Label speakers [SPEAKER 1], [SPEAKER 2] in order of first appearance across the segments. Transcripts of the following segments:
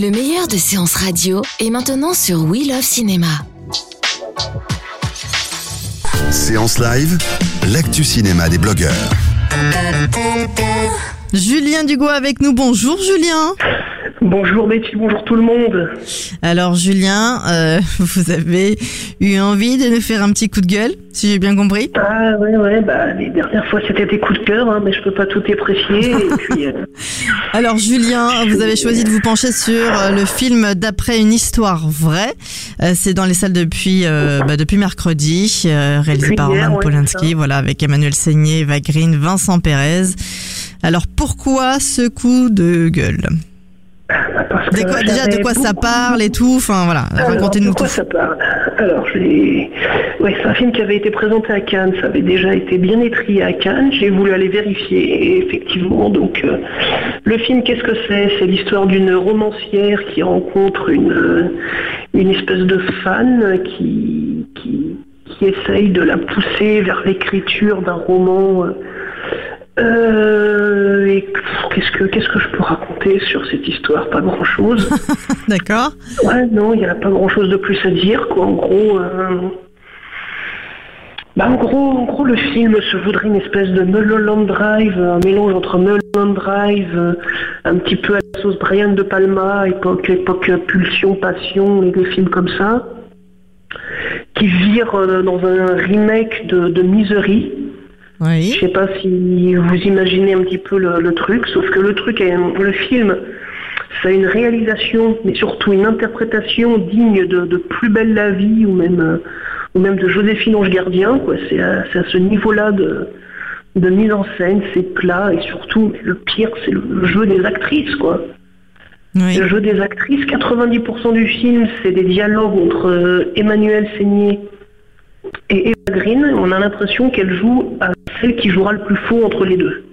[SPEAKER 1] Le meilleur de séances radio est maintenant sur We Love Cinéma.
[SPEAKER 2] Séance live, l'actu cinéma des blogueurs.
[SPEAKER 3] Julien Dugo avec nous. Bonjour Julien.
[SPEAKER 4] Bonjour Betty, bonjour tout le monde.
[SPEAKER 3] Alors Julien, euh, vous avez eu envie de nous faire un petit coup de gueule, si j'ai bien compris?
[SPEAKER 4] Ah ouais ouais, bah les dernières fois c'était des coups de cœur, hein, mais je peux pas tout et puis, euh,
[SPEAKER 3] Alors Julien, vous avez choisi de vous pencher sur euh, le film d'après une histoire vraie. Euh, C'est dans les salles depuis euh, bah, depuis mercredi, euh, réalisé
[SPEAKER 4] Depuis
[SPEAKER 3] par Roman
[SPEAKER 4] ouais,
[SPEAKER 3] Polanski, voilà, avec Emmanuel Seigné, Eva Green, Vincent Pérez. Alors pourquoi ce coup de gueule?
[SPEAKER 4] Parce
[SPEAKER 3] quoi- Déjà de quoi ça parle et tout, enfin voilà, racontez-nous
[SPEAKER 4] de quoi
[SPEAKER 3] tout.
[SPEAKER 4] ça parle Alors, j'ai... Ouais, c'est un film qui avait été présenté à Cannes, ça avait déjà été bien étrié à Cannes, j'ai voulu aller vérifier, et effectivement, donc, euh, le film, qu'est-ce que c'est? C'est l'histoire d'une romancière qui rencontre une, euh, une espèce de fan qui, qui, qui essaye de la pousser vers l'écriture d'un roman... euh, qu'est-ce que qu'est-ce que je peux raconter sur cette histoire? Pas grand-chose.
[SPEAKER 3] D'accord
[SPEAKER 4] Ouais, non, il n'y a pas grand-chose de plus à dire, quoi. En gros, euh, bah, en gros, en gros, le film se voudrait une espèce de Mulholland Drive, un mélange entre Mulholland Drive, euh, un petit peu à la sauce Brian de Palma, époque, époque Pulsion, Passion, et des films comme ça, qui vire euh, dans un remake de, de Misery.
[SPEAKER 3] Oui.
[SPEAKER 4] Je sais pas si vous imaginez un petit peu le, le truc, sauf que le truc, est, le film, ça a une réalisation, mais surtout une interprétation digne de, de Plus belle la vie ou même, euh, ou même de Joséphine Ange Gardien. Quoi. C'est, à, ce niveau-là de, de mise en scène, c'est plat et surtout, le pire, c'est le, le jeu des actrices. quoi.
[SPEAKER 3] Oui.
[SPEAKER 4] Le jeu des actrices, 90% du film, c'est des dialogues entre euh, Emmanuel Seigné et Eva Green. On a l'impression qu'elle joue à celle qui jouera le plus faux entre les deux.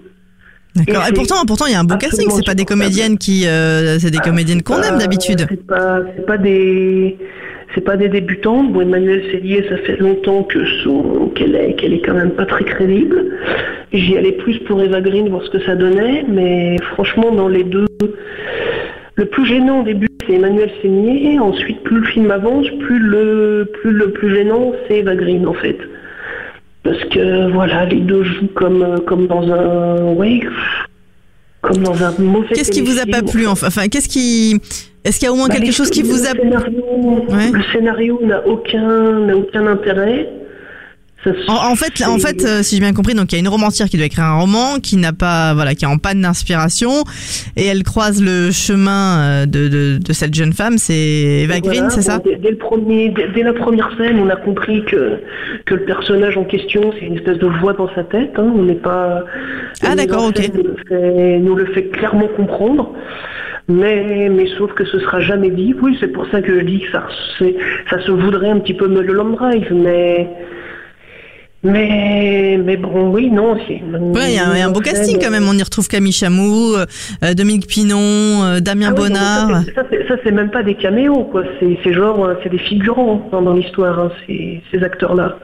[SPEAKER 3] D'accord.
[SPEAKER 4] Et
[SPEAKER 3] pourtant, pourtant, il y a un beau casting. C'est pas des comédiennes qui, euh, c'est des comédiennes qu'on aime d'habitude.
[SPEAKER 4] C'est pas, des, c'est pas des débutantes. Bon, Emmanuel Cellier, ça fait longtemps que son, qu'elle est, qu'elle est quand même pas très crédible. J'y allais plus pour Eva Green voir ce que ça donnait, mais franchement, dans les deux, le plus gênant au début, c'est Emmanuel Seigné. Ensuite, plus le film avance, plus le, plus le plus gênant, c'est Eva Green, en fait. Parce que, voilà, les deux jouent comme, euh, comme dans un, ouais, comme dans un mauvais
[SPEAKER 3] Qu'est-ce qui vous a pas plu enfin, enfin, qu'est-ce qui, est-ce qu'il y a au moins
[SPEAKER 4] Bah,
[SPEAKER 3] quelque chose qui vous a
[SPEAKER 4] scénario,
[SPEAKER 3] Ouais.
[SPEAKER 4] Le scénario n'a aucun, n'a aucun intérêt.
[SPEAKER 3] En, en fait, en euh, si j'ai bien compris, donc il y a une romancière qui doit écrire un roman, qui n'a pas, voilà, qui est en panne d'inspiration, et elle croise le chemin euh, de, de, de cette jeune femme, c'est Eva
[SPEAKER 4] Voilà,
[SPEAKER 3] Green, c'est ça
[SPEAKER 4] dès, dès le premier, dès, dès la première scène, on a compris que, que le personnage en question, c'est une espèce de voix dans sa tête. hein, on n'est pas.
[SPEAKER 3] Ah, d'accord, ok.
[SPEAKER 4] Nous le, fait, nous le fait clairement comprendre. Mais, mais sauf que ce sera jamais dit. Oui, c'est pour ça que je dis que ça, se voudrait un petit peu Mulholland Drive, mais. Mais, mais bon, oui, non, c'est.
[SPEAKER 3] Ouais, il y, a un- il beau casting quand même. On y retrouve Camille Chamou, euh, Dominique Pinon, euh, Damien
[SPEAKER 4] Ah oui,
[SPEAKER 3] Bonnard.
[SPEAKER 4] ça, c'est- même pas des caméos, quoi. C'est c'est genre, euh, c'est des figurants dans, dans l'histoire, hein, ces, ces acteurs-là.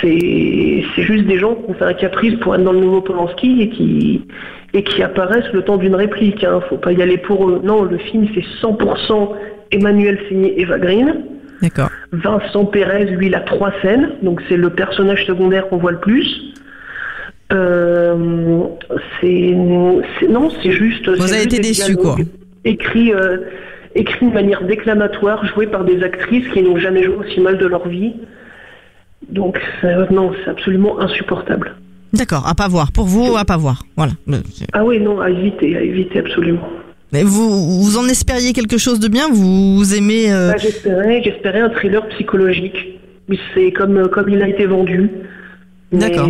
[SPEAKER 4] C'est c'est juste des gens qui ont fait un caprice pour être dans le nouveau Polanski et qui, et qui apparaissent le temps d'une réplique. Hein. Faut pas y aller pour eux. Non, le film, c'est 100% Emmanuel Seigné Eva Green.
[SPEAKER 3] D'accord.
[SPEAKER 4] Vincent Pérez, lui, il a trois scènes, donc c'est le personnage secondaire qu'on voit le plus. Euh, c'est non, c'est juste.
[SPEAKER 3] Vous avez
[SPEAKER 4] juste
[SPEAKER 3] été
[SPEAKER 4] dialogues
[SPEAKER 3] quoi.
[SPEAKER 4] Écrits, euh, de manière déclamatoire, joués par des actrices qui n'ont jamais joué aussi mal de leur vie. Donc c'est- non, c'est absolument insupportable.
[SPEAKER 3] D'accord, à pas voir. Pour vous, à pas voir. Voilà.
[SPEAKER 4] Ah oui, non, à éviter, à éviter absolument.
[SPEAKER 3] Mais vous, vous en espériez quelque chose de bien? Vous aimez euh,
[SPEAKER 4] Bah, j'espérais, j'espérais un thriller psychologique. C'est comme, comme il a été vendu.
[SPEAKER 3] D'accord.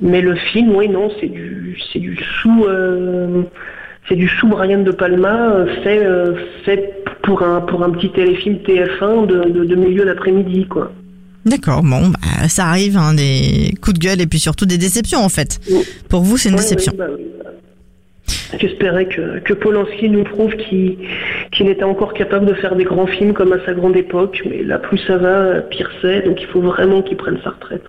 [SPEAKER 4] Mais le film, oui, non, c'est du, c'est du sous, euh, c'est du sous Brian de Palma euh, fait, euh, fait pour un, pour un petit téléfilm TF1 de, de, de milieu d'après-midi, quoi.
[SPEAKER 3] D'accord, bon, bah, ça arrive, hein, des coups de gueule et puis surtout des déceptions en fait.
[SPEAKER 4] Oui.
[SPEAKER 3] Pour vous, c'est une
[SPEAKER 4] Ouais,
[SPEAKER 3] déception.
[SPEAKER 4] oui, bah. J'espérais que, Polanski nous prouve qu'il qu'il était encore capable de faire des grands films comme à sa grande époque, mais là plus ça va, pire c'est, donc il faut vraiment qu'il prenne sa retraite.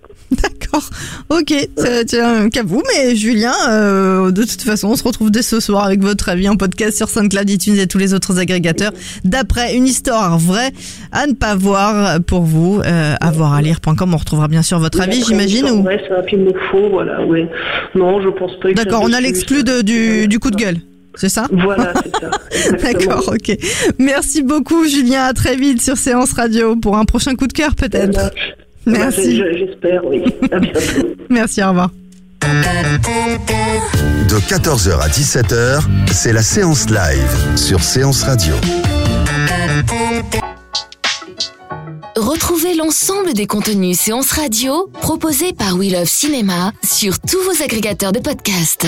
[SPEAKER 3] D'accord, ok, ça tient qu'à vous, mais Julien, euh, de toute façon, on se retrouve dès ce soir avec votre avis en podcast sur SoundCloud, iTunes et tous les autres agrégateurs. D'après une histoire vraie à ne pas voir pour vous, euh, à voir à lire.com, on retrouvera bien sûr votre avis, j'imagine. Ou...
[SPEAKER 4] vrai, c'est un film de faux, voilà, ouais. Non, je pense pas
[SPEAKER 3] D'accord, on a l'exclu
[SPEAKER 4] ça.
[SPEAKER 3] de- du, du coup de gueule, c'est ça
[SPEAKER 4] Voilà, c'est ça.
[SPEAKER 3] D'accord, ok. Merci beaucoup, Julien. À très vite sur Séance Radio pour un prochain coup de cœur, peut-être. Merci.
[SPEAKER 4] J'espère, oui. À bientôt.
[SPEAKER 3] Merci, au revoir.
[SPEAKER 2] De 14h à 17h, c'est la séance live sur Séance Radio.
[SPEAKER 1] Retrouvez l'ensemble des contenus séances radio proposés par We Love Cinéma sur tous vos agrégateurs de podcasts.